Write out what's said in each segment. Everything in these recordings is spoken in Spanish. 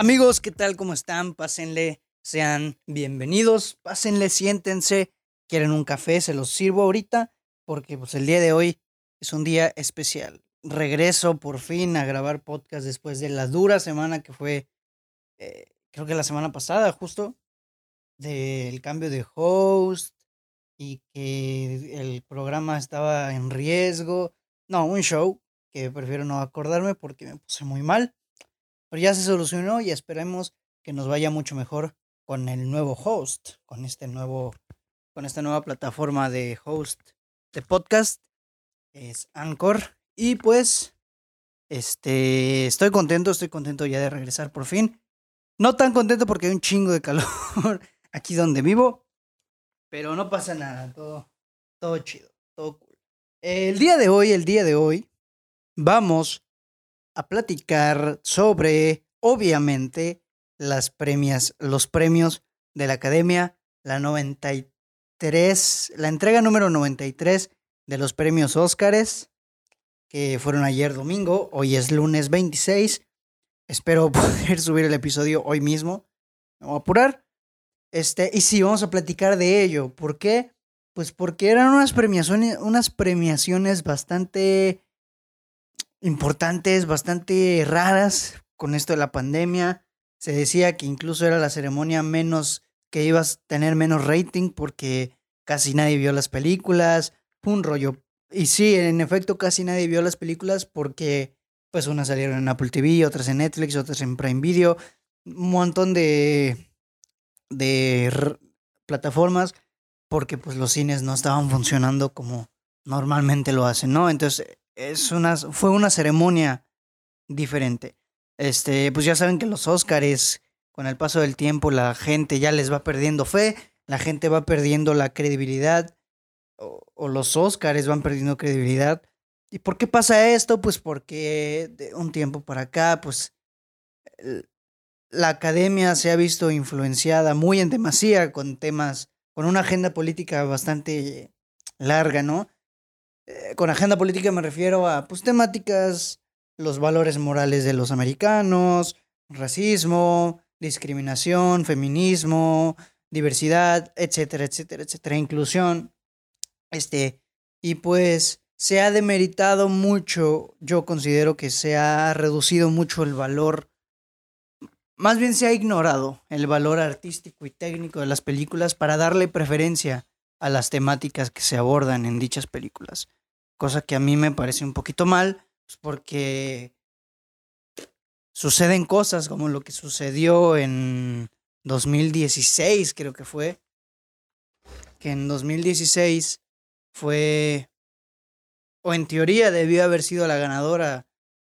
Amigos, ¿qué tal? ¿Cómo están? Pásenle, sean bienvenidos, pásenle, siéntense. ¿Quieren un café? Se los sirvo ahorita porque pues el día de hoy es un día especial. Regreso por fin a grabar podcast después de la dura semana que fue, eh, creo que la semana pasada justo, del cambio de host y que el programa estaba en riesgo. No, un show que prefiero no acordarme porque me puse muy mal. Pero ya se solucionó y esperemos que nos vaya mucho mejor con el nuevo host, con este nuevo, con esta nueva plataforma de host de podcast. Es Anchor. Y pues, este, estoy contento, estoy contento ya de regresar por fin. No tan contento porque hay un chingo de calor aquí donde vivo. Pero no pasa nada, todo, todo chido, todo cool. El día de hoy, el día de hoy, vamos a platicar sobre, obviamente, las premias, los premios de la Academia, la 93, la entrega número 93 de los premios Óscares, que fueron ayer domingo, hoy es lunes 26. Espero poder subir el episodio hoy mismo. Me voy a apurar. Este, y sí, vamos a platicar de ello. ¿Por qué? Pues porque eran unas premiaciones, unas premiaciones bastante importantes, bastante raras con esto de la pandemia. Se decía que incluso era la ceremonia menos, que ibas a tener menos rating porque casi nadie vio las películas. un rollo. Y sí, en efecto, casi nadie vio las películas porque, pues, unas salieron en Apple TV, otras en Netflix, otras en Prime Video. Un montón de, de plataformas porque, pues, los cines no estaban funcionando como normalmente lo hacen, ¿no? Entonces, es una, fue una ceremonia diferente. Este, pues ya saben que los Óscares, con el paso del tiempo, la gente ya les va perdiendo fe, la gente va perdiendo la credibilidad, o, los Óscares van perdiendo credibilidad. ¿Y por qué pasa esto? Pues porque de un tiempo para acá, pues la academia se ha visto influenciada muy en demasía con temas, con una agenda política bastante larga, ¿no? Eh, con agenda política me refiero a pues, temáticas, los valores morales de los americanos, racismo, discriminación, feminismo, diversidad, etcétera, etcétera, etcétera, inclusión. Este, y pues se ha demeritado mucho, yo considero que se ha reducido mucho el valor, más bien se ha ignorado el valor artístico y técnico de las películas para darle preferencia a las temáticas que se abordan en dichas películas cosa que a mí me parece un poquito mal, pues porque suceden cosas como lo que sucedió en 2016, creo que fue, que en 2016 fue, o en teoría debió haber sido la ganadora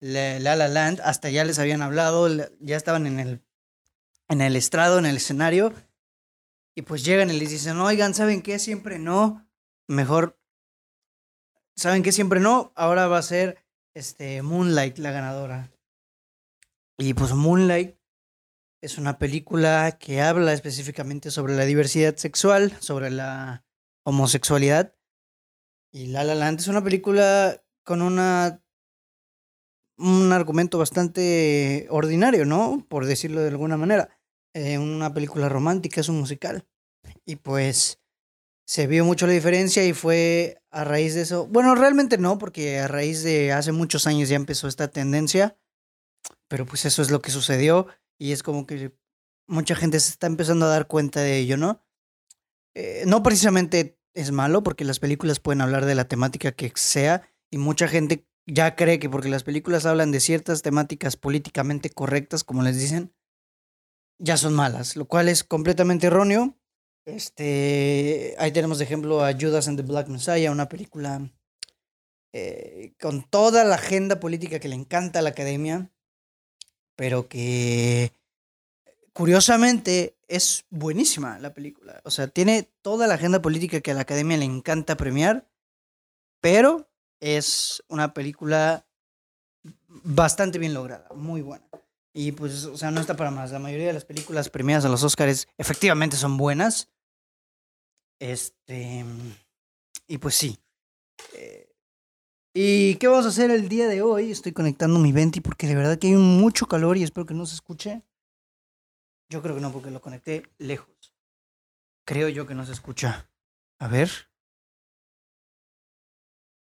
La La Land, hasta ya les habían hablado, ya estaban en el, en el estrado, en el escenario, y pues llegan y les dicen, oigan, ¿saben qué? Siempre no, mejor ¿Saben que siempre no? Ahora va a ser este, Moonlight la ganadora. Y pues Moonlight es una película que habla específicamente sobre la diversidad sexual, sobre la homosexualidad. Y La La Land es una película con una un argumento bastante ordinario, ¿no? Por decirlo de alguna manera. Eh, una película romántica, es un musical. Y pues se vio mucho la diferencia y fue a raíz de eso. Bueno, realmente no, porque a raíz de hace muchos años ya empezó esta tendencia, pero pues eso es lo que sucedió y es como que mucha gente se está empezando a dar cuenta de ello, ¿no? Eh, no precisamente es malo, porque las películas pueden hablar de la temática que sea y mucha gente ya cree que porque las películas hablan de ciertas temáticas políticamente correctas, como les dicen, ya son malas, lo cual es completamente erróneo este, ahí tenemos de ejemplo a Judas and the Black Messiah, una película eh, con toda la agenda política que le encanta a la academia, pero que curiosamente es buenísima la película. O sea, tiene toda la agenda política que a la academia le encanta premiar, pero es una película bastante bien lograda, muy buena. Y pues, o sea, no está para más. La mayoría de las películas premiadas a los Oscars efectivamente son buenas. Este. Y pues sí. Eh, ¿Y qué vamos a hacer el día de hoy? Estoy conectando mi venti porque de verdad que hay mucho calor y espero que no se escuche. Yo creo que no, porque lo conecté lejos. Creo yo que no se escucha. A ver.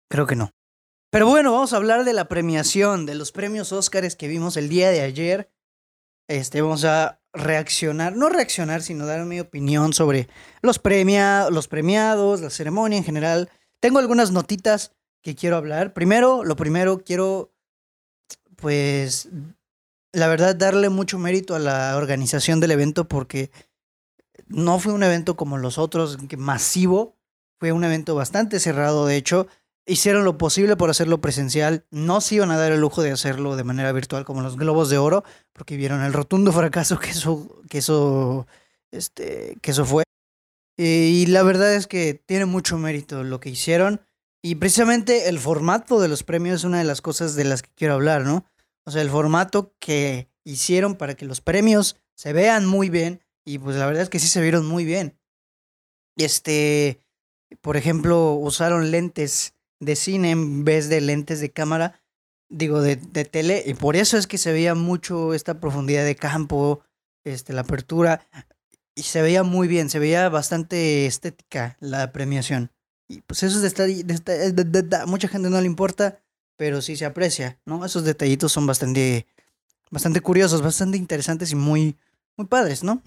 Creo que no. Pero bueno, vamos a hablar de la premiación, de los premios Óscares que vimos el día de ayer. Este, vamos a reaccionar, no reaccionar, sino dar mi opinión sobre los, premia, los premiados, la ceremonia en general. Tengo algunas notitas que quiero hablar. Primero, lo primero, quiero, pues, la verdad, darle mucho mérito a la organización del evento porque no fue un evento como los otros, masivo. Fue un evento bastante cerrado, de hecho. Hicieron lo posible por hacerlo presencial. No se iban a dar el lujo de hacerlo de manera virtual como los Globos de Oro, porque vieron el rotundo fracaso que eso, que eso, este, que eso fue. Y la verdad es que tiene mucho mérito lo que hicieron. Y precisamente el formato de los premios es una de las cosas de las que quiero hablar, ¿no? O sea, el formato que hicieron para que los premios se vean muy bien. Y pues la verdad es que sí se vieron muy bien. Este, por ejemplo, usaron lentes de cine en vez de lentes de cámara, digo, de, de tele. Y por eso es que se veía mucho esta profundidad de campo, este, la apertura y se veía muy bien, se veía bastante estética la premiación. Y pues eso es de, de, mucha gente no le importa, pero sí se aprecia, ¿no? Esos detallitos son bastante, bastante curiosos, bastante interesantes y muy, muy padres, ¿no?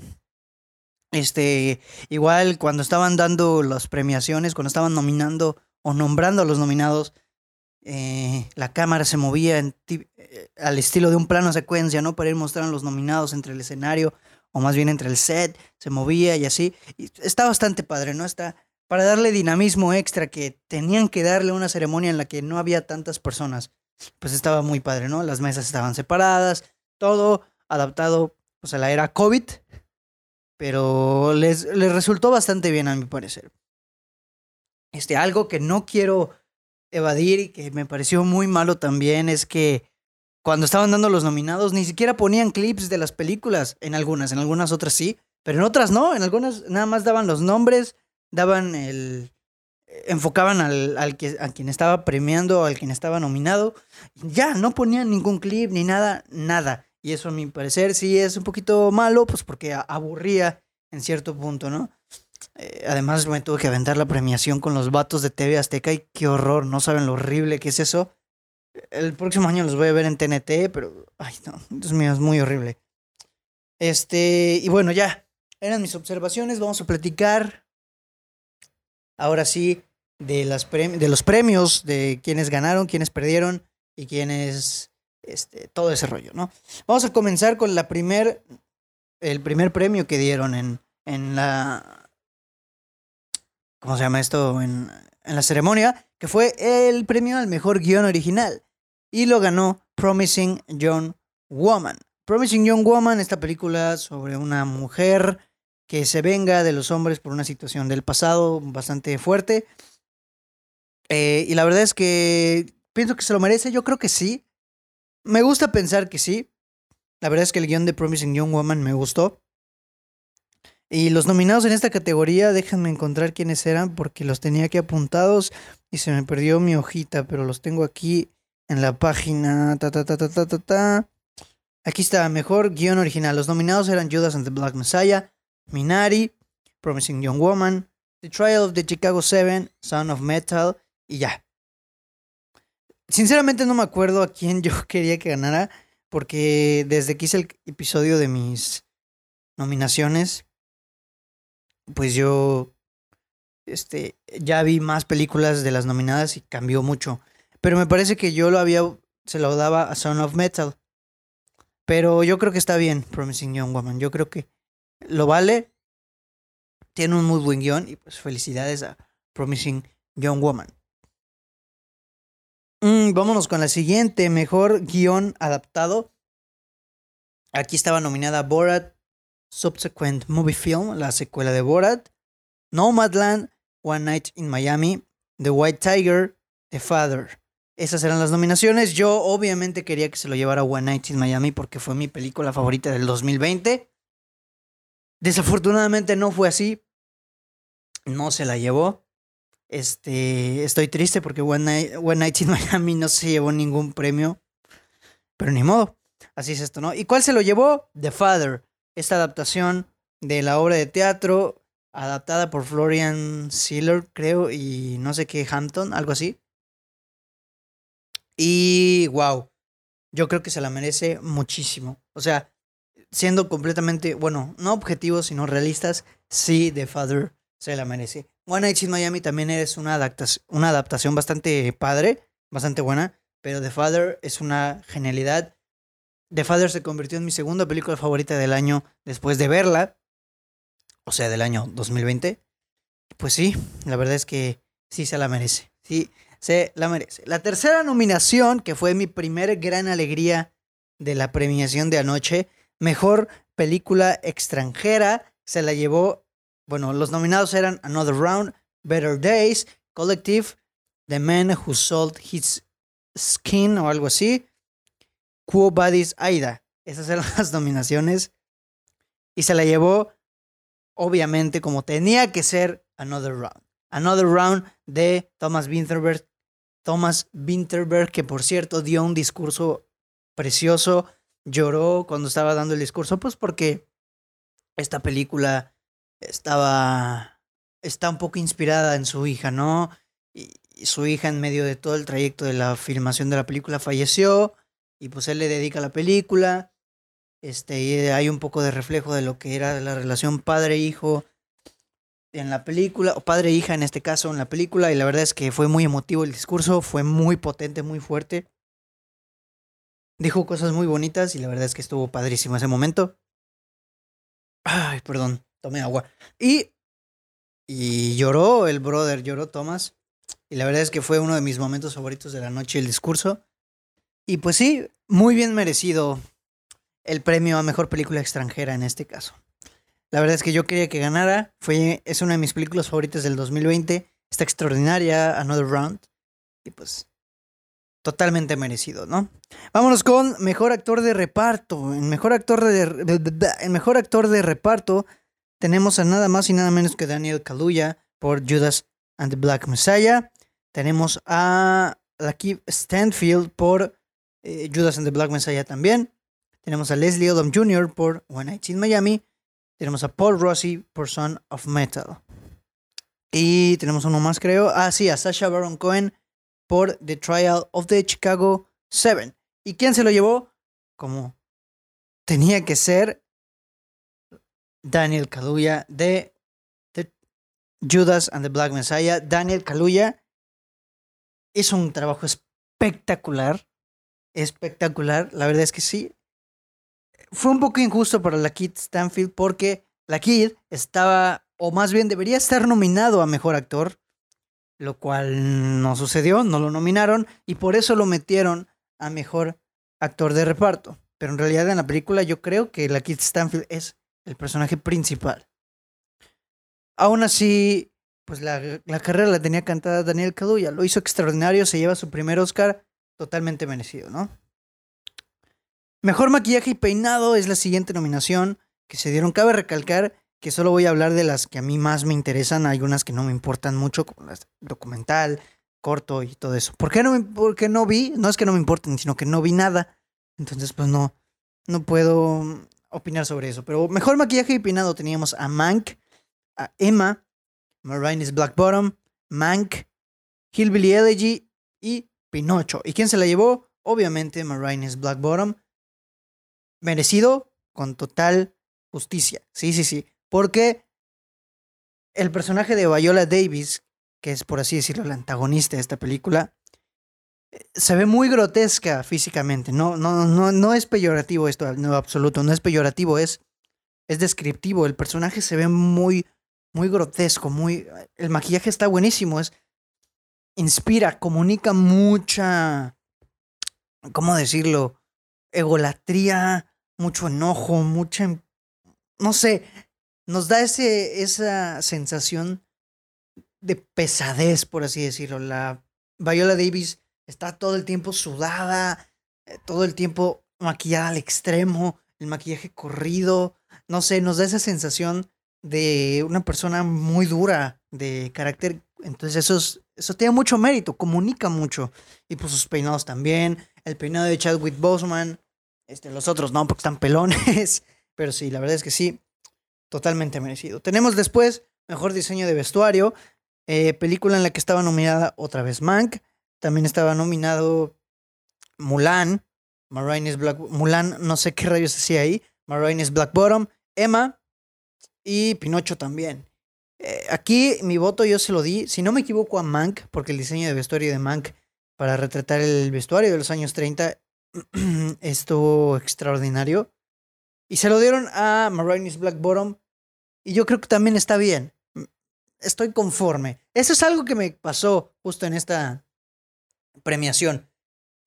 Este, igual cuando estaban dando las premiaciones, cuando estaban nominando o nombrando a los nominados, eh, la cámara se movía eh, al estilo de un plano secuencia, ¿no? Para ir mostrando a los nominados entre el escenario o más bien entre el set, se movía y así. Está bastante padre, ¿no? Está para darle dinamismo extra que tenían que darle una ceremonia en la que no había tantas personas. Pues estaba muy padre, ¿no? Las mesas estaban separadas, todo adaptado pues, a la era COVID, pero les, les resultó bastante bien a mi parecer. Este, algo que no quiero evadir y que me pareció muy malo también es que cuando estaban dando los nominados, ni siquiera ponían clips de las películas. En algunas, en algunas otras sí, pero en otras no. En algunas nada más daban los nombres, daban el. enfocaban al, al que, a quien estaba premiando, al quien estaba nominado. Ya, no ponían ningún clip ni nada, nada. Y eso a mi parecer sí es un poquito malo, pues porque aburría en cierto punto, ¿no? Eh, además me tuve que aventar la premiación con los vatos de TV Azteca y qué horror, no saben lo horrible que es eso. El próximo año los voy a ver en TNT, pero. Ay, no, Dios mío, es muy horrible. Este. Y bueno, ya. Eran mis observaciones. Vamos a platicar. Ahora sí. De, las de los premios, de quienes ganaron, quienes perdieron y quienes. Este, todo ese rollo, ¿no? Vamos a comenzar con la primer. El primer premio que dieron en, en la. ¿Cómo se llama esto? En, en la ceremonia, que fue el premio al mejor guion original. Y lo ganó Promising Young Woman. Promising Young Woman, esta película sobre una mujer que se venga de los hombres por una situación del pasado bastante fuerte. Eh, y la verdad es que pienso que se lo merece, yo creo que sí. Me gusta pensar que sí. La verdad es que el guion de Promising Young Woman me gustó. Y los nominados en esta categoría, déjenme encontrar quiénes eran porque los tenía aquí apuntados y se me perdió mi hojita, pero los tengo aquí en la página. Ta, ta, ta, ta, ta, ta, ta. Aquí está, mejor guion original. Los nominados eran Judas and the Black Messiah, Minari, Promising Young Woman, The Trial of the Chicago Seven, Sound of Metal y ya. Sinceramente no me acuerdo a quién yo quería que ganara, porque desde que hice el episodio de mis nominaciones, pues yo este, ya vi más películas de las nominadas y cambió mucho. Pero me parece que yo lo había, se lo daba a Son of Metal. Pero yo creo que está bien, Promising Young Woman. Yo creo que lo vale. Tiene un muy buen guion y pues felicidades a Promising Young Woman. Mm, vámonos con la siguiente, mejor guion adaptado. Aquí estaba nominada Borat Subsequent Movie Film, la secuela de Borat, Nomadland, One Night in Miami, The White Tiger, The Father. Esas eran las nominaciones. Yo obviamente quería que se lo llevara One Night in Miami porque fue mi película favorita del 2020. Desafortunadamente no fue así. No se la llevó. Este, estoy triste porque One Night, One Night in Miami no se llevó ningún premio. Pero ni modo. Así es esto, ¿no? ¿Y cuál se lo llevó? The Father. Esta adaptación de la obra de teatro adaptada por Florian Sealer, creo, y no sé qué, Hampton, algo así. Y wow, yo creo que se la merece muchísimo. O sea, siendo completamente, bueno, no objetivos, sino realistas, sí, The Father se la merece. One Night in Miami también es una adaptación, una adaptación bastante padre, bastante buena, pero The Father es una genialidad. The Father se convirtió en mi segunda película favorita del año después de verla, o sea, del año 2020. Pues sí, la verdad es que sí se la merece. Sí, se la merece. La tercera nominación, que fue mi primera gran alegría de la premiación de anoche, mejor película extranjera, se la llevó, bueno, los nominados eran Another Round, Better Days, Collective, The Man Who Sold His Skin o algo así, Quo Badis Aida. Esas eran las nominaciones. Y se la llevó, obviamente, como tenía que ser, Another Round. Another Round de Thomas Winterberg. Thomas Winterberg, que por cierto dio un discurso precioso. Lloró cuando estaba dando el discurso, pues porque esta película estaba. está un poco inspirada en su hija, ¿no? Y, su hija, en medio de todo el trayecto de la filmación de la película, falleció. Y pues él le dedica la película. Este, y hay un poco de reflejo de lo que era la relación padre-hijo en la película, o padre e hija en este caso en la película, y la verdad es que fue muy emotivo el discurso, fue muy potente, muy fuerte. Dijo cosas muy bonitas y la verdad es que estuvo padrísimo ese momento. Ay, perdón, tomé agua. Y, y lloró el brother, lloró Thomas. Y la verdad es que fue uno de mis momentos favoritos de la noche el discurso. Y pues sí, muy bien merecido el premio a mejor película extranjera en este caso. La verdad es que yo quería que ganara. Fue, es una de mis películas favoritas del 2020. Está extraordinaria, Another Round. Y pues, totalmente merecido, ¿no? Vámonos con mejor actor de reparto. En mejor actor de, en mejor actor de reparto tenemos a nada más y nada menos que Daniel Kaluuya por Judas and the Black Messiah. Tenemos a Lakeith Stanfield por eh, Judas and the Black Messiah también. Tenemos a Leslie Odom Jr. por One Night in Miami. Tenemos a Paul Rossi por Son of Metal. Y tenemos uno más, creo. Ah, sí, a Sasha Baron Cohen por The Trial of the Chicago 7. ¿Y quién se lo llevó? Como tenía que ser Daniel Kaluuya de Judas and the Black Messiah. Daniel Kaluuya hizo un trabajo espectacular. Espectacular. La verdad es que sí fue un poco injusto para la Kid Stanfield porque la Kid estaba, o más bien debería estar nominado a Mejor Actor, lo cual no sucedió, no lo nominaron y por eso lo metieron a Mejor Actor de Reparto. Pero en realidad en la película yo creo que la Kid Stanfield es el personaje principal. Aún así, pues la, la carrera la tenía cantada Daniel Kaluuya, lo hizo extraordinario, se lleva su primer Oscar totalmente merecido, ¿no? Mejor maquillaje y peinado es la siguiente nominación que se dieron. Cabe recalcar que solo voy a hablar de las que a mí más me interesan. Hay unas que no me importan mucho, como las documental, corto y todo eso. ¿Por qué no, porque no vi? No es que no me importen, sino que no vi nada. Entonces, pues no, no puedo opinar sobre eso. Pero mejor maquillaje y peinado teníamos a Mank, a Emma, Marines Black Bottom, Mank, Hillbilly Elegy y Pinocho. ¿Y quién se la llevó? Obviamente Marines Black Bottom merecido con total justicia. Sí, sí, sí. Porque el personaje de Viola Davis, que es por así decirlo el antagonista de esta película, eh, se ve muy grotesca físicamente. No, no, no, no es peyorativo esto, no absoluto, no es peyorativo, es, es descriptivo. El personaje se ve muy, muy grotesco, muy. El maquillaje está buenísimo, es. Inspira, comunica mucha. ¿Cómo decirlo? Egolatría, mucho enojo, mucha, no sé, nos da ese, esa sensación de pesadez, por así decirlo. La Viola Davis está todo el tiempo sudada, eh, todo el tiempo maquillada al extremo, el maquillaje corrido, no sé, nos da esa sensación de una persona muy dura, de carácter. Entonces eso, eso tiene mucho mérito, comunica mucho. Y pues sus peinados también, el peinado de Chadwick Boseman, este, los otros no, porque están pelones. pero sí, la verdad es que sí, totalmente merecido. Tenemos después mejor diseño de vestuario, eh, película en la que estaba nominada otra vez Mank, también estaba nominado Mulan, Marine Black Mulan, no sé qué rayos hacía ahí, Marine Black Bottom, Emma y Pinocho también. Eh, aquí mi voto yo se lo di, si no me equivoco, a Mank, porque el diseño de vestuario de Mank para retratar el vestuario de los años 30 estuvo extraordinario. Y se lo dieron a Marines Black Bottom. Y yo creo que también está bien. Estoy conforme. Eso es algo que me pasó justo en esta premiación.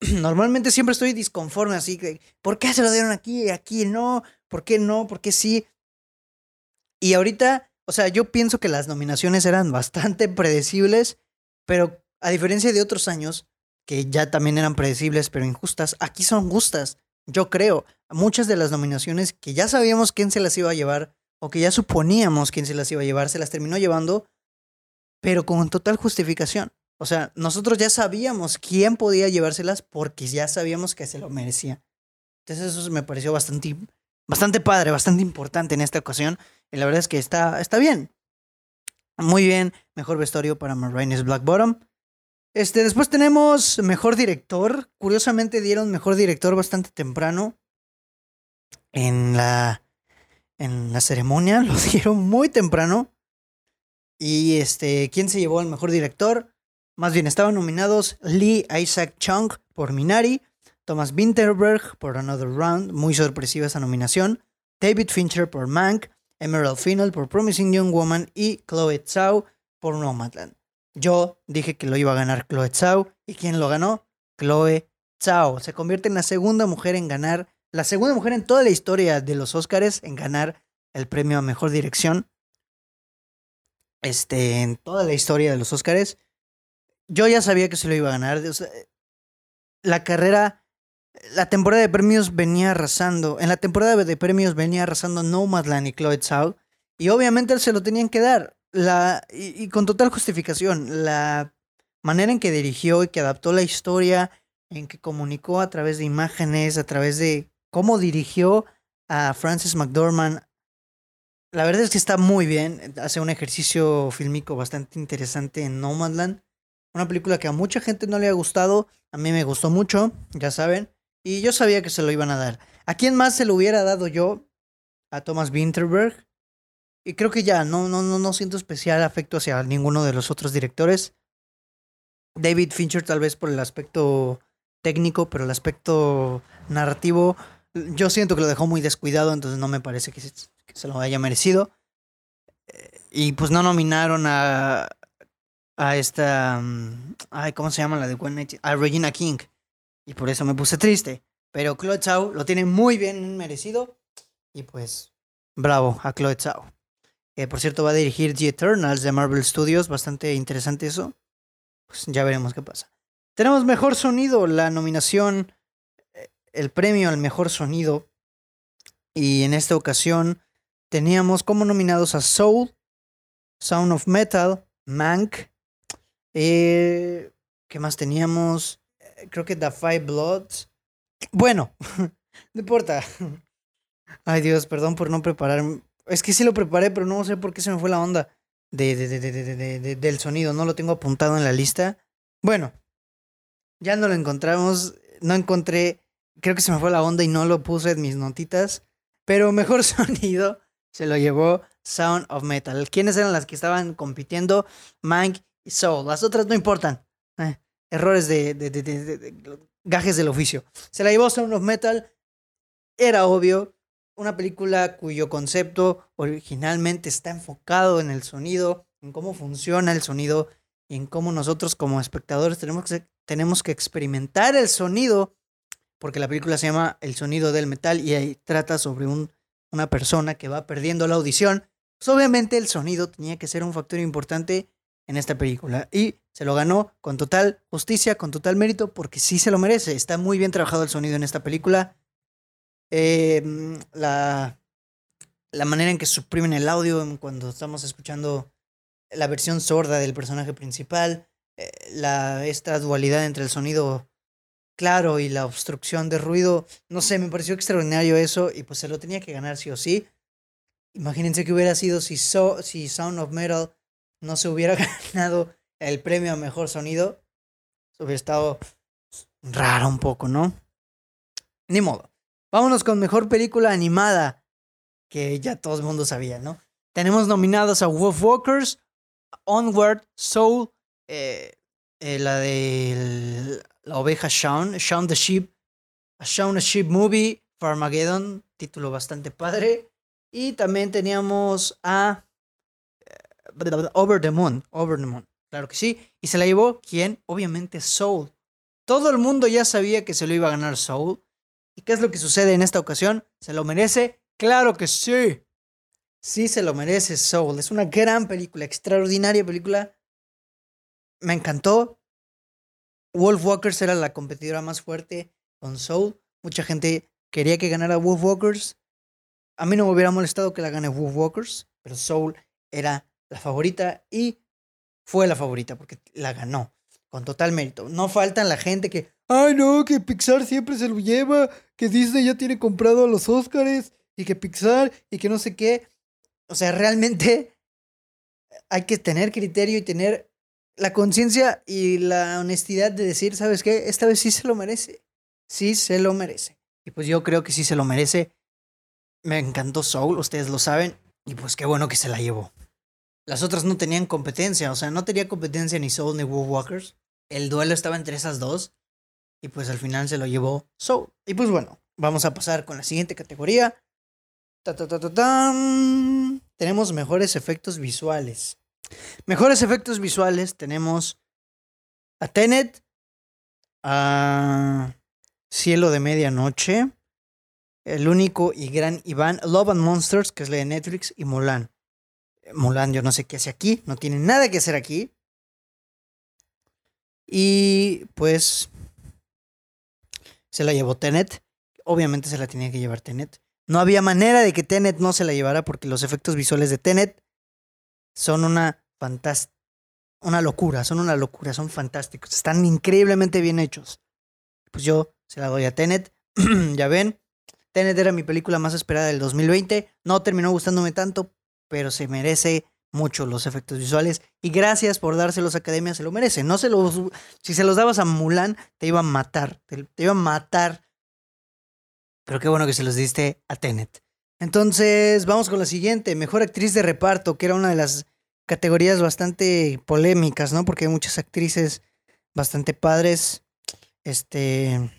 Normalmente siempre estoy disconforme, así que, ¿por qué se lo dieron aquí aquí no? ¿Por qué no? ¿Por qué sí? Y ahorita o sea, yo pienso que las nominaciones eran bastante predecibles, pero a diferencia de otros años, que ya también eran predecibles pero injustas, aquí son justas. Yo creo, muchas de las nominaciones que ya sabíamos quién se las iba a llevar, o que ya suponíamos quién se las iba a llevar, se las terminó llevando, pero con total justificación. O sea, nosotros ya sabíamos quién podía llevárselas porque ya sabíamos que se lo merecía. Entonces eso me pareció bastante, bastante padre, bastante importante en esta ocasión. Y la verdad es que está, está bien. Muy bien. Mejor vestuario para Marines Black Bottom. Este, después tenemos mejor director. Curiosamente dieron mejor director bastante temprano. En la. En la ceremonia. Lo dieron muy temprano. Y este. ¿Quién se llevó al mejor director? Más bien, estaban nominados Lee Isaac Chung por Minari. Thomas Winterberg por Another Round. Muy sorpresiva esa nominación. David Fincher por Mank. Emerald Final por Promising Young Woman y Chloe Zhao por Nomadland. Yo dije que lo iba a ganar Chloe Zhao y ¿quién lo ganó? Chloe Zhao. Se convierte en la segunda mujer en ganar, la segunda mujer en toda la historia de los Oscars en ganar el premio a mejor dirección. Este, en toda la historia de los Oscars. Yo ya sabía que se lo iba a ganar. la carrera la temporada de premios venía arrasando. En la temporada de premios venía arrasando Nomadland y Chloe Zhao. Y obviamente se lo tenían que dar. La, y, con total justificación. La manera en que dirigió y que adaptó la historia, en que comunicó a través de imágenes, a través de cómo dirigió a Francis McDormand. La verdad es que está muy bien. Hace un ejercicio fílmico bastante interesante en Nomadland. Una película que a mucha gente no le ha gustado. A mí me gustó mucho, ya saben. Y yo sabía que se lo iban a dar. ¿A quién más se lo hubiera dado yo? A Thomas Winterberg. Y creo que ya, no, no, no, no siento especial afecto hacia ninguno de los otros directores. David Fincher tal vez por el aspecto técnico, pero el aspecto narrativo, yo siento que lo dejó muy descuidado, entonces no me parece que se, lo haya merecido. Eh, y pues no nominaron a, a esta, mm, ay, ¿cómo se llama la de One A Regina King. Y por eso me puse triste. Pero Chloe Zhao lo tiene muy bien merecido. Y pues, bravo a Chloe Zhao. Que por cierto va a dirigir The Eternals de Marvel Studios. Bastante interesante eso. Pues ya veremos qué pasa. Tenemos mejor sonido. La nominación, eh, el premio al mejor sonido. Y en esta ocasión teníamos como nominados a Soul, Sound of Metal, Mank. Eh, ¿Qué más teníamos? Creo que The Five Bloods. Bueno, no importa. Ay Dios, perdón por no preparar. Es que sí lo preparé, pero no sé por qué se me fue la onda de, de, de, del sonido. No lo tengo apuntado en la lista. Bueno, ya no lo encontramos. No encontré. Creo que se me fue la onda y no lo puse en mis notitas. Pero mejor sonido se lo llevó Sound of Metal. ¿Quiénes eran las que estaban compitiendo? Mank y Soul. Las otras no importan. Eh, errores de, gajes del oficio. Se la llevó Sound of Metal. Era obvio. Una película cuyo concepto originalmente está enfocado en el sonido, en cómo funciona el sonido y en cómo nosotros como espectadores tenemos que, tenemos que experimentar el sonido, porque la película se llama El sonido del metal y ahí trata sobre un, una persona que va perdiendo la audición. Pues obviamente el sonido tenía que ser un factor importante en esta película. Y se lo ganó con total justicia, con total mérito, porque sí se lo merece. Está muy bien trabajado el sonido en esta película. Em, la, la manera en que suprimen el audio cuando estamos escuchando la versión sorda del personaje principal. Eh, la, esta dualidad entre el sonido claro, y la obstrucción de ruido, no sé, me pareció extraordinario eso y pues se lo tenía que ganar sí o sí. Imagínense que hubiera sido si, si Sound of Metal no se hubiera ganado el premio a mejor sonido. hubiera estado raro un poco, ¿no? Ni modo. Vámonos con mejor película animada, que ya todo el mundo sabía, ¿no? Tenemos nominados a Wolf Walkers, Onward, Soul, eh, eh, la de la oveja Shaun, Shaun the Sheep, a Shaun the Sheep Movie, Farmageddon, título bastante padre. Y también teníamos a Over the Moon, Over the Moon, claro que sí. Y se la llevó, ¿quién? Obviamente Soul. Todo el mundo ya sabía que se lo iba a ganar Soul. ¿Y qué es lo que sucede en esta ocasión? ¿Se lo merece? Claro que sí. Sí se lo merece Soul. Es una gran película, extraordinaria película. Me encantó. Wolf Walkers era la competidora más fuerte con Soul. Mucha gente quería que ganara Wolf Walkers. A mí no me hubiera molestado que la gane Wolf Walkers, pero Soul era la favorita y fue la favorita porque la ganó con total mérito. No faltan la gente que, ay no, que Pixar siempre se lo lleva, que Disney ya tiene comprado a los Oscars y que Pixar y que no sé qué. O sea, realmente hay que tener criterio y tener la conciencia y la honestidad de decir, ¿sabes qué? Esta vez sí se lo merece. Sí se lo merece. Y pues yo creo que sí se lo merece. Me encantó Soul, ustedes lo saben. Y pues qué bueno que se la llevó. Las otras no tenían competencia, o sea, no tenía competencia ni Soul ni Wolf Walkers el duelo estaba entre esas dos. Y pues al final se lo llevó Soul. Y pues bueno, vamos a pasar con la siguiente categoría. Tenemos mejores efectos visuales. Mejores efectos visuales tenemos a Tenet, a Cielo de Medianoche, el único y gran Iván, Love and Monsters, que es la de Netflix, y Mulan. Mulan yo no sé qué hace aquí, no tiene nada que hacer aquí. Y pues se la llevó Tenet. Obviamente se la tenía que llevar Tenet. No había manera de que Tenet no se la llevara porque los efectos visuales de Tenet son una fantástica. Una locura, son una locura, son fantásticos. Están increíblemente bien hechos. Pues yo se la doy a Tenet. ya ven, Tenet era mi película más esperada del 2020. No terminó gustándome tanto, pero se merece mucho los efectos visuales y gracias por dárselos a Academia, se lo merece. No se los, si se los dabas a Mulan, te iba a matar, te, iba a matar. Pero qué bueno que se los diste a Tenet. Entonces, vamos con la siguiente, mejor actriz de reparto, que era una de las categorías bastante polémicas, ¿no? Porque hay muchas actrices bastante padres, este,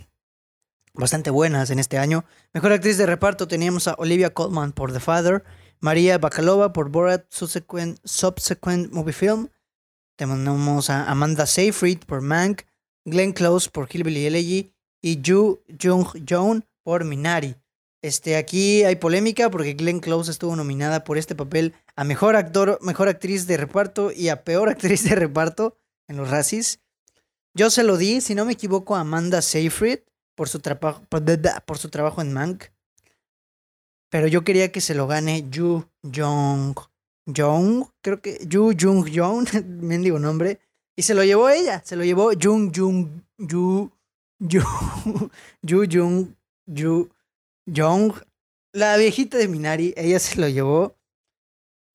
bastante buenas en este año. Mejor actriz de reparto teníamos a Olivia Colman por The Father, María Bakalova por Borat Subsequent, Movie Film. Tenemos a Amanda Seyfried por Mank, Glenn Close por Hillbilly Elegy y Ju Jung Joan por Minari. Este, aquí hay polémica porque Glenn Close estuvo nominada por este papel a mejor actor, mejor actriz de reparto y a peor actriz de reparto en los Razzies. Yo se lo di, si no me equivoco, a Amanda Seyfried por su, por su trabajo en Mank. Pero yo quería que se lo gane Yu Jong Jong, creo que Yu Jung Jong, mendigo nombre. Y se lo llevó ella, se lo llevó Jung Jung Yu Yu Yu Jung Yu Jong. La viejita de Minari, ella se lo llevó.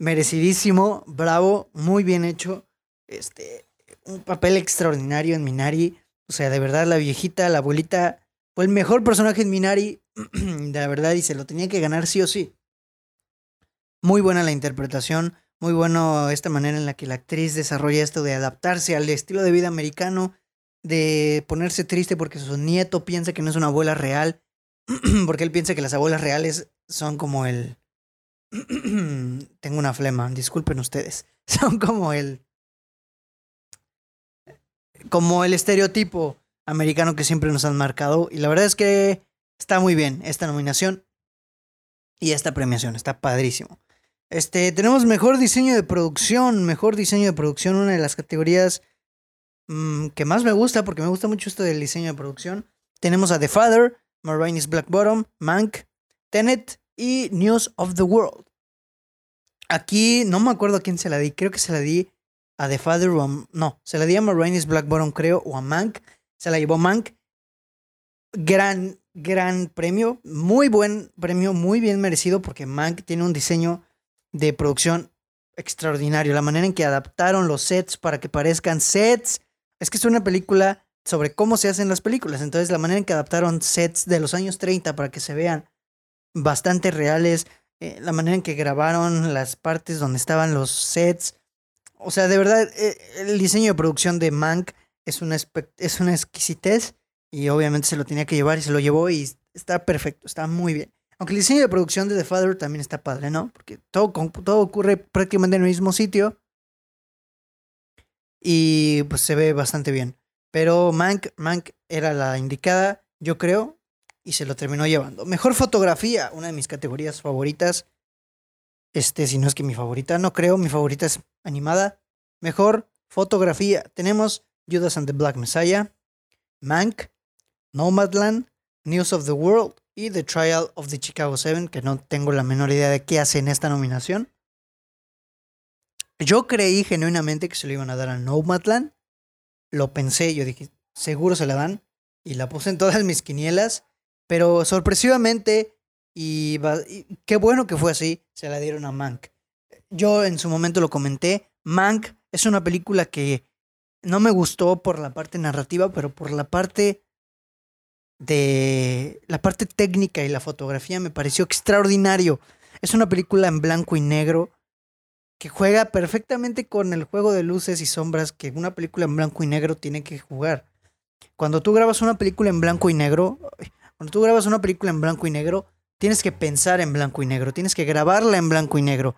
Merecidísimo, bravo, muy bien hecho. Este, un papel extraordinario en Minari. O sea, de verdad, la viejita, la abuelita, fue el mejor personaje en Minari. de la verdad, y se lo tenía que ganar sí o sí. Muy buena la interpretación, muy bueno esta manera en la que la actriz desarrolla esto de adaptarse al estilo de vida americano, de ponerse triste porque su nieto piensa que no es una abuela real, porque él piensa que las abuelas reales son como el... Tengo una flema, disculpen ustedes. Son como el... Como el estereotipo americano que siempre nos han marcado. Y la verdad es que Está muy bien esta nominación y esta premiación, está padrísimo. Este, tenemos mejor diseño de producción, mejor diseño de producción, una de las categorías mm, que más me gusta, porque me gusta mucho esto del diseño de producción. Tenemos a The Father, Marines Black Bottom, Mank, Tenet y News of the World. Aquí no me acuerdo a quién se la di, creo que se la di a The Father o a, no, se la di a Marines Black Bottom creo o a Mank, se la llevó Mank gran, gran premio, muy buen premio, muy bien merecido porque Mank tiene un diseño de producción extraordinario. La manera en que adaptaron los sets para que parezcan sets. Es que es una película sobre cómo se hacen las películas. Entonces, la manera en que adaptaron sets de los años 30 para que se vean bastante reales. Eh, la manera en que grabaron las partes donde estaban los sets. O sea, de verdad, eh, el diseño de producción de Mank es es una exquisitez. Y obviamente se lo tenía que llevar y se lo llevó y está perfecto, está muy bien. Aunque el diseño de producción de The Father también está padre, ¿no? Porque todo, todo ocurre prácticamente en el mismo sitio. Y pues se ve bastante bien. Pero Mank, Mank era la indicada, yo creo, y se lo terminó llevando. Mejor fotografía, una de mis categorías favoritas. Este, si no es que mi favorita, no creo, mi favorita es animada. Mejor fotografía. Tenemos Judas and the Black Messiah, Mank, Nomadland, News of the World y The Trial of the Chicago Seven, que no tengo la menor idea de qué hace en esta nominación. Yo creí genuinamente que se lo iban a dar a Nomadland. Lo pensé, yo dije, seguro se la dan. Y la puse en todas mis quinielas. Pero sorpresivamente, y, qué bueno que fue así, se la dieron a Mank. Yo en su momento lo comenté. Mank es una película que no me gustó por la parte narrativa, pero por la parte de la parte técnica y la fotografía me pareció extraordinario. Es una película en blanco y negro que juega perfectamente con el juego de luces y sombras que una película en blanco y negro tiene que jugar. Cuando tú grabas una película en blanco y negro, cuando tú grabas una película en blanco y negro, tienes que pensar en blanco y negro, tienes que grabarla en blanco y negro.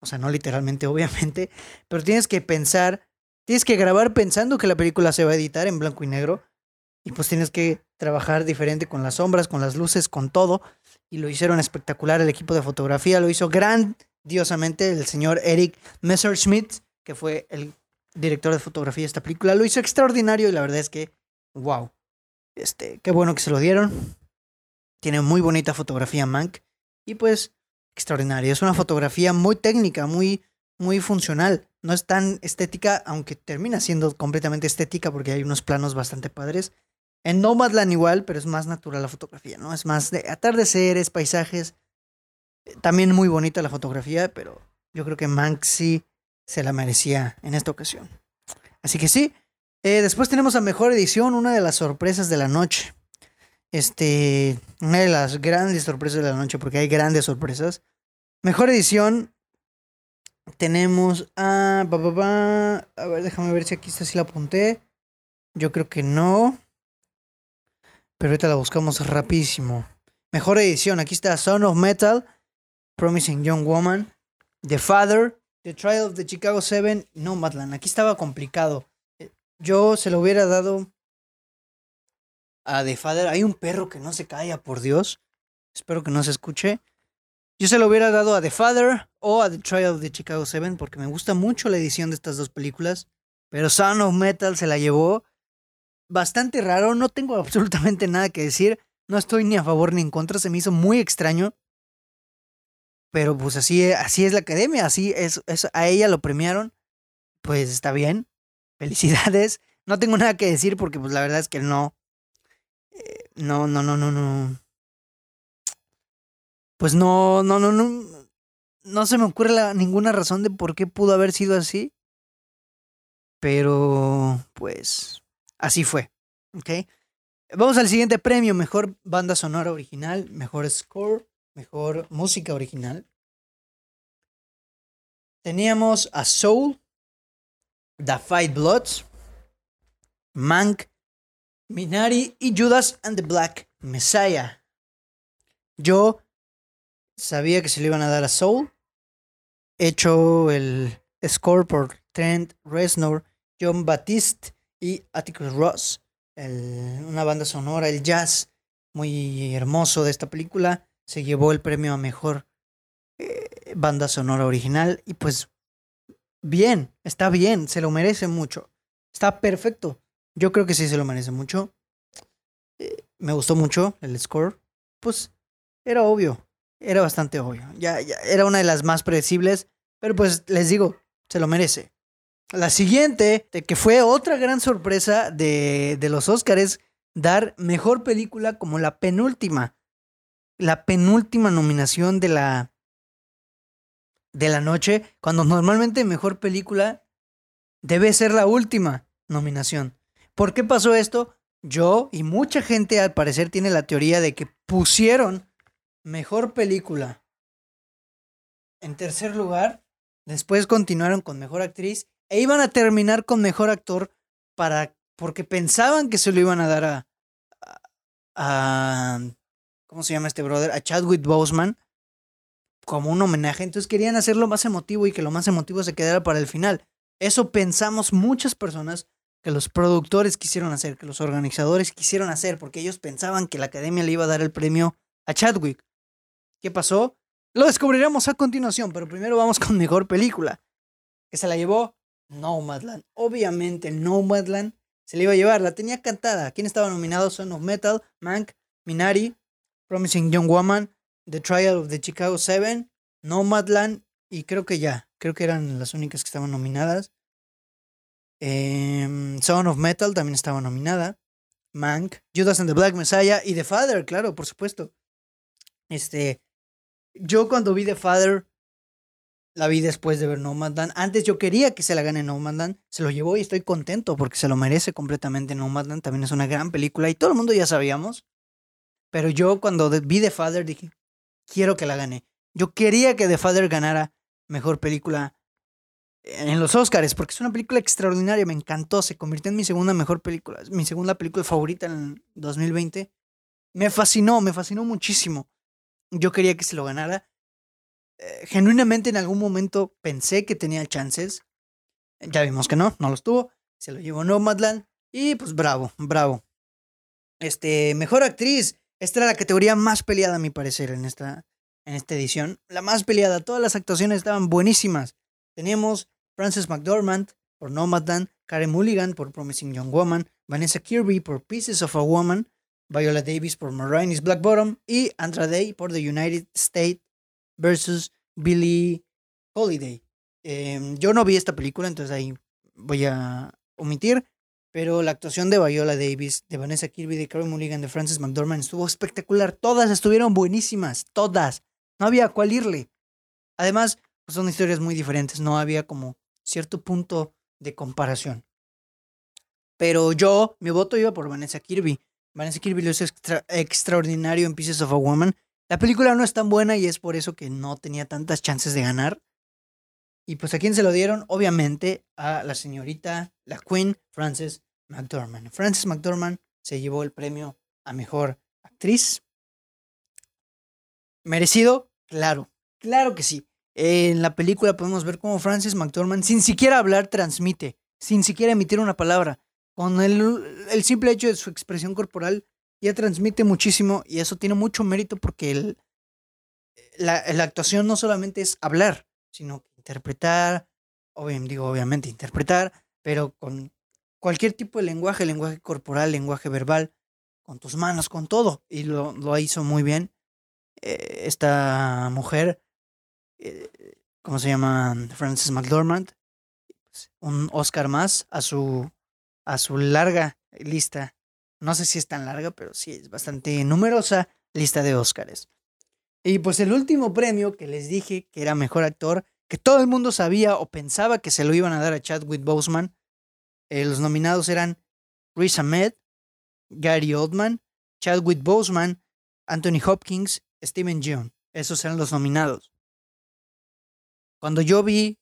O sea, no literalmente, obviamente, pero tienes que pensar, tienes que grabar pensando que la película se va a editar en blanco y negro y pues tienes que trabajar diferente con las sombras, con las luces, con todo. Y lo hicieron espectacular el equipo de fotografía, lo hizo grandiosamente el señor Eric Messerschmidt, que fue el director de fotografía de esta película. Lo hizo extraordinario y la verdad es que, wow. Este, qué bueno que se lo dieron. Tiene muy bonita fotografía Mank. Y pues, extraordinario. Es una fotografía muy técnica, muy, muy funcional. No es tan estética, aunque termina siendo completamente estética porque hay unos planos bastante padres. En Nomadland igual, pero es más natural la fotografía, ¿no? Es más de atardeceres, paisajes. También muy bonita la fotografía, pero yo creo que Mank sí se la merecía en esta ocasión. Así que sí. Eh, después tenemos a Mejor Edición, una de las sorpresas de la noche. Este, una de las grandes sorpresas de la noche, porque hay grandes sorpresas. Mejor edición, tenemos a. a ver, déjame ver si aquí está, si la apunté. Yo creo que no. Pero ahorita la buscamos rapidísimo. Mejor edición. Aquí está Son of Metal, Promising Young Woman, The Father, The Trial of the Chicago Seven, Nomadland. Aquí estaba complicado. Eh, yo se lo hubiera dado a The Father. Hay un perro que no se calla, por Dios. Espero que no se escuche. Yo se lo hubiera dado a The Father o a The Trial of the Chicago Seven porque me gusta mucho la edición de estas dos películas. Pero Son of Metal se la llevó bastante raro, no tengo absolutamente nada que decir, no estoy ni a favor ni en contra, se me hizo muy extraño. Pero pues así, así es la academia, así es, a ella lo premiaron, pues está bien, felicidades. No tengo nada que decir porque pues la verdad es que no, no, no, no, no, no. Pues no, no, no, no, no se me ocurre ninguna razón de por qué pudo haber sido así. Pero, pues, Así fue. ¿Ok? Vamos al siguiente premio, mejor banda sonora original, mejor score, mejor música original. Teníamos a Soul, The Five Bloods, Mank, Minari y Judas and the Black Messiah. Yo sabía que se le iban a dar a Soul. He hecho el score por Trent Reznor, John Batiste y Atticus Ross, una banda sonora, el jazz muy hermoso de esta película, se llevó el premio a mejor eh, banda sonora original y pues bien, está bien, se lo merece mucho, está perfecto, yo creo que sí se lo merece mucho, eh, me gustó mucho el score, pues era obvio, era bastante obvio, ya, ya era una de las más predecibles, pero pues les digo, se lo merece. La siguiente, que fue otra gran sorpresa de, de los Oscars, dar mejor película como la penúltima. La penúltima nominación de la de la noche, cuando normalmente mejor película debe ser la última nominación. ¿Por qué pasó esto? Yo y mucha gente al parecer tiene la teoría de que pusieron mejor película en tercer lugar, después continuaron con mejor actriz e iban a terminar con mejor actor para porque pensaban que se lo iban a dar a, ¿cómo se llama este brother? A Chadwick Boseman como un homenaje, entonces querían hacerlo más emotivo y que lo más emotivo se quedara para el final. Eso pensamos muchas personas que los productores quisieron hacer, que los organizadores quisieron hacer, porque ellos pensaban que la academia le iba a dar el premio a Chadwick. ¿Qué pasó? Lo descubriremos a continuación, pero primero vamos con mejor película. Que se la llevó Nomadland. Obviamente Nomadland se le iba a llevar, la tenía cantada. ¿Quién estaba nominado? Son of Metal, Mank, Minari, Promising Young Woman, The Trial of the Chicago Seven, Nomadland y creo que ya, creo que eran las únicas que estaban nominadas. Eh, Son of Metal también estaba nominada. Mank, Judas and the Black Messiah y The Father, claro, por supuesto. Este, yo cuando vi The Father, la vi después de ver Nomadland. Antes yo quería que se la gane Nomadland. Se lo llevó y estoy contento porque se lo merece completamente Nomadland. También es una gran película y todo el mundo ya sabíamos. Pero yo cuando vi The Father dije, quiero que la gane. Yo quería que The Father ganara mejor película en los Oscars porque es una película extraordinaria. Me encantó. Se convirtió en mi segunda mejor película. Mi segunda película favorita en 2020. Me fascinó, me fascinó muchísimo. Yo quería que se lo ganara. Eh, genuinamente en algún momento pensé que tenía chances. Ya vimos que no, no los tuvo. Se lo llevó Nomadland. Y pues bravo, bravo. Este, mejor actriz. Esta era la categoría más peleada, a mi parecer, en esta, en esta edición. La más peleada. Todas las actuaciones estaban buenísimas. Teníamos Frances McDormand por Nomadland, Karen Mulligan por Promising Young Woman, Vanessa Kirby por Pieces of a Woman, Viola Davis por Marines Black Bottom y Andra Day por The United States versus Billie Holiday. Em, yo no vi esta película, entonces ahí voy a omitir, pero la actuación de Viola Davis, de Vanessa Kirby, de Carey Mulligan, de Frances McDormand estuvo espectacular. Todas estuvieron buenísimas, todas. No había cuál irle. Además, pues, son historias muy diferentes, no había como cierto punto de comparación. Pero yo, mi voto iba por Vanessa Kirby. Vanessa Kirby lo es extraordinario en Pieces of a Woman. La película no es tan buena y es por eso que no tenía tantas chances de ganar. Y pues a quién se lo dieron, obviamente a la señorita, la Queen Frances McDormand. Frances McDormand se llevó el premio a mejor actriz. ¿Merecido? Claro, claro que sí. En la película podemos ver cómo Frances McDormand, sin siquiera hablar, transmite, sin siquiera emitir una palabra. Con el, simple hecho de su expresión corporal ya transmite muchísimo y eso tiene mucho mérito porque la, actuación no solamente es hablar, sino interpretar, digo obviamente interpretar, pero con cualquier tipo de lenguaje, lenguaje corporal, lenguaje verbal, con tus manos, con todo. Y lo, lo hizo muy bien eh, esta mujer, eh, ¿cómo se llama? Frances McDormand. Pues, un Oscar más a su a su larga lista. No sé si es tan larga, pero sí es bastante numerosa lista de Óscares. Y pues el último premio que les dije que era mejor actor, que todo el mundo sabía o pensaba que se lo iban a dar a Chadwick Boseman. Eh, los nominados eran Riz Ahmed, Gary Oldman, Chadwick Boseman, Anthony Hopkins, Steven Yeun. Esos eran los nominados. Cuando yo vi,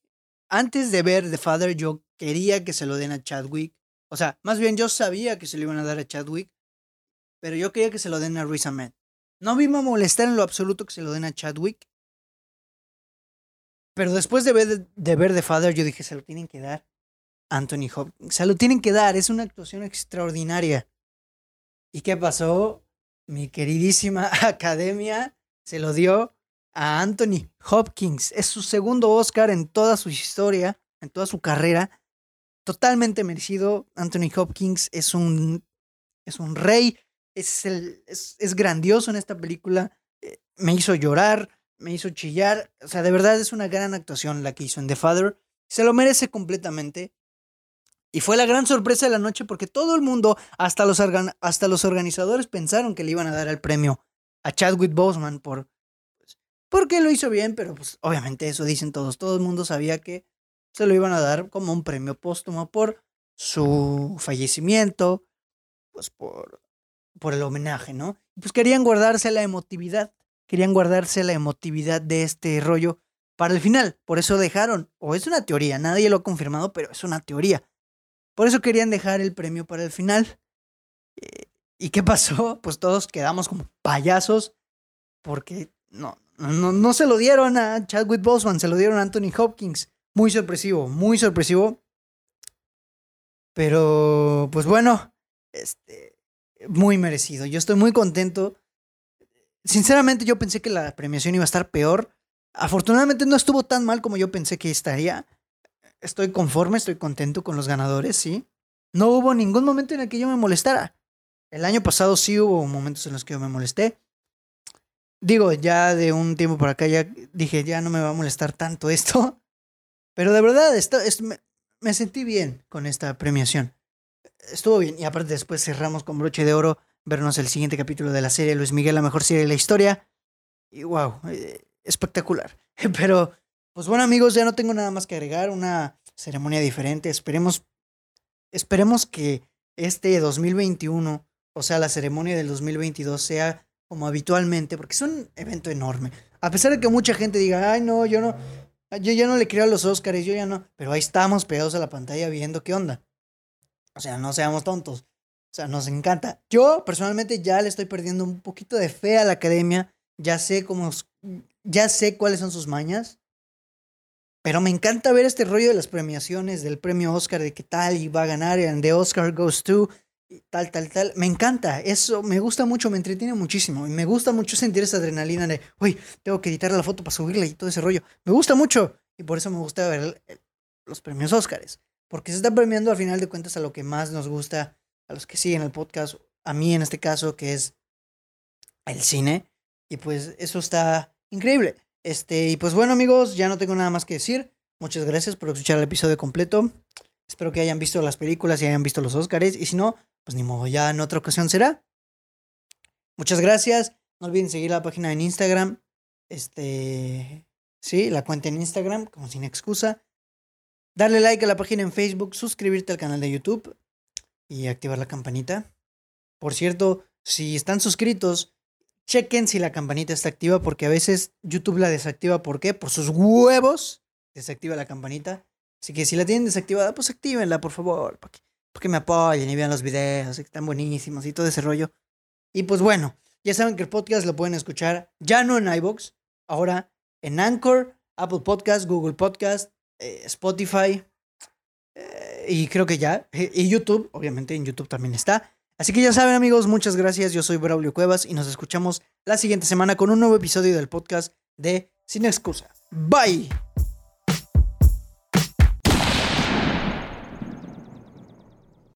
antes de ver The Father, yo quería que se lo den a Chadwick. O sea, más bien yo sabía que se lo iban a dar a Chadwick, pero yo quería que se lo den a Riz Ahmed. No me molestar en lo absoluto que se lo den a Chadwick. Pero después de ver, de ver The Father, yo dije, se lo tienen que dar a Anthony Hopkins. Se lo tienen que dar, es una actuación extraordinaria. ¿Y qué pasó? Mi queridísima academia se lo dio a Anthony Hopkins. Es su segundo Oscar en toda su historia, en toda su carrera totalmente merecido. Anthony Hopkins es un, es un rey, es, el, es, es grandioso en esta película. Eh, me hizo llorar, me hizo chillar. O sea, de verdad es una gran actuación la que hizo en The Father. Se lo merece completamente. Y fue la gran sorpresa de la noche porque todo el mundo, hasta los, hasta los organizadores, pensaron que le iban a dar el premio a Chadwick Boseman por, pues, porque lo hizo bien, pero pues obviamente eso dicen todos. Todo el mundo sabía que se lo iban a dar como un premio póstumo por su fallecimiento, pues por, por el homenaje, ¿no? Pues querían guardarse la emotividad, querían guardarse la emotividad de este rollo para el final. Por eso dejaron, o es una teoría, nadie lo ha confirmado, pero es una teoría. Por eso querían dejar el premio para el final. Eh, ¿Y qué pasó? Pues todos quedamos como payasos porque no, no, no se lo dieron a Chadwick Boseman, se lo dieron a Anthony Hopkins. Muy sorpresivo, muy sorpresivo. Pero, pues bueno, este, muy merecido. Yo estoy muy contento. Sinceramente yo pensé que la premiación iba a estar peor. Afortunadamente no estuvo tan mal como yo pensé que estaría. Estoy conforme, estoy contento con los ganadores, sí. No hubo ningún momento en el que yo me molestara. El año pasado sí hubo momentos en los que yo me molesté. Digo, ya de un tiempo por acá ya dije, ya no me va a molestar tanto esto. Pero de verdad, esto, me, me sentí bien con esta premiación. Estuvo bien. Y aparte después cerramos con broche de oro vernos el siguiente capítulo de la serie Luis Miguel, la mejor serie de la historia. Y wow, eh, espectacular. Pero, pues bueno amigos, ya no tengo nada más que agregar. Una ceremonia diferente. Esperemos, esperemos que este 2021, o sea, la ceremonia del 2022 sea como habitualmente, porque es un evento enorme. A pesar de que mucha gente diga, ay no, yo no, yo ya no le creo a los Oscars, yo ya no. Pero ahí estamos pegados a la pantalla viendo qué onda. O sea, no seamos tontos. O sea, nos encanta. Yo personalmente ya le estoy perdiendo un poquito de fe a la academia. Ya sé cómo, ya sé cuáles son sus mañas. Pero me encanta ver este rollo de las premiaciones, del premio Oscar, de qué tal y va a ganar, y The Oscar goes to, tal, tal, tal. Me encanta, eso me gusta mucho, me entretiene muchísimo. Y me gusta mucho sentir esa adrenalina de, uy, tengo que editar la foto para subirla y todo ese rollo. Me gusta mucho. Y por eso me gusta ver los premios Oscars. Porque se está premiando al final de cuentas a lo que más nos gusta, a los que siguen el podcast, a mí en este caso, que es el cine. Y pues eso está increíble. Este, y pues bueno, amigos, ya no tengo nada más que decir. Muchas gracias por escuchar el episodio completo. Espero que hayan visto las películas y hayan visto los Oscars. Y si no, pues ni modo, ya en otra ocasión será. Muchas gracias. No olviden seguir la página en Instagram. Este. Sí, la cuenta en Instagram, como sin excusa. Darle like a la página en Facebook, suscribirte al canal de YouTube y activar la campanita. Por cierto, si están suscritos, chequen si la campanita está activa porque a veces YouTube la desactiva. ¿Por qué? Por sus huevos. Desactiva la campanita. Así que si la tienen desactivada, pues actívenla, por favor. Que, me apoyen y vean los videos, que están buenísimos y todo ese rollo. Y pues bueno, ya saben que el podcast lo pueden escuchar ya no en iBox, ahora en Anchor, Apple Podcast, Google Podcast, eh, Spotify. Eh, y creo que ya. Y YouTube, obviamente en YouTube también está. Así que ya saben amigos, muchas gracias. Yo soy Braulio Cuevas y nos escuchamos la siguiente semana con un nuevo episodio del podcast de Sin Excusa. Bye.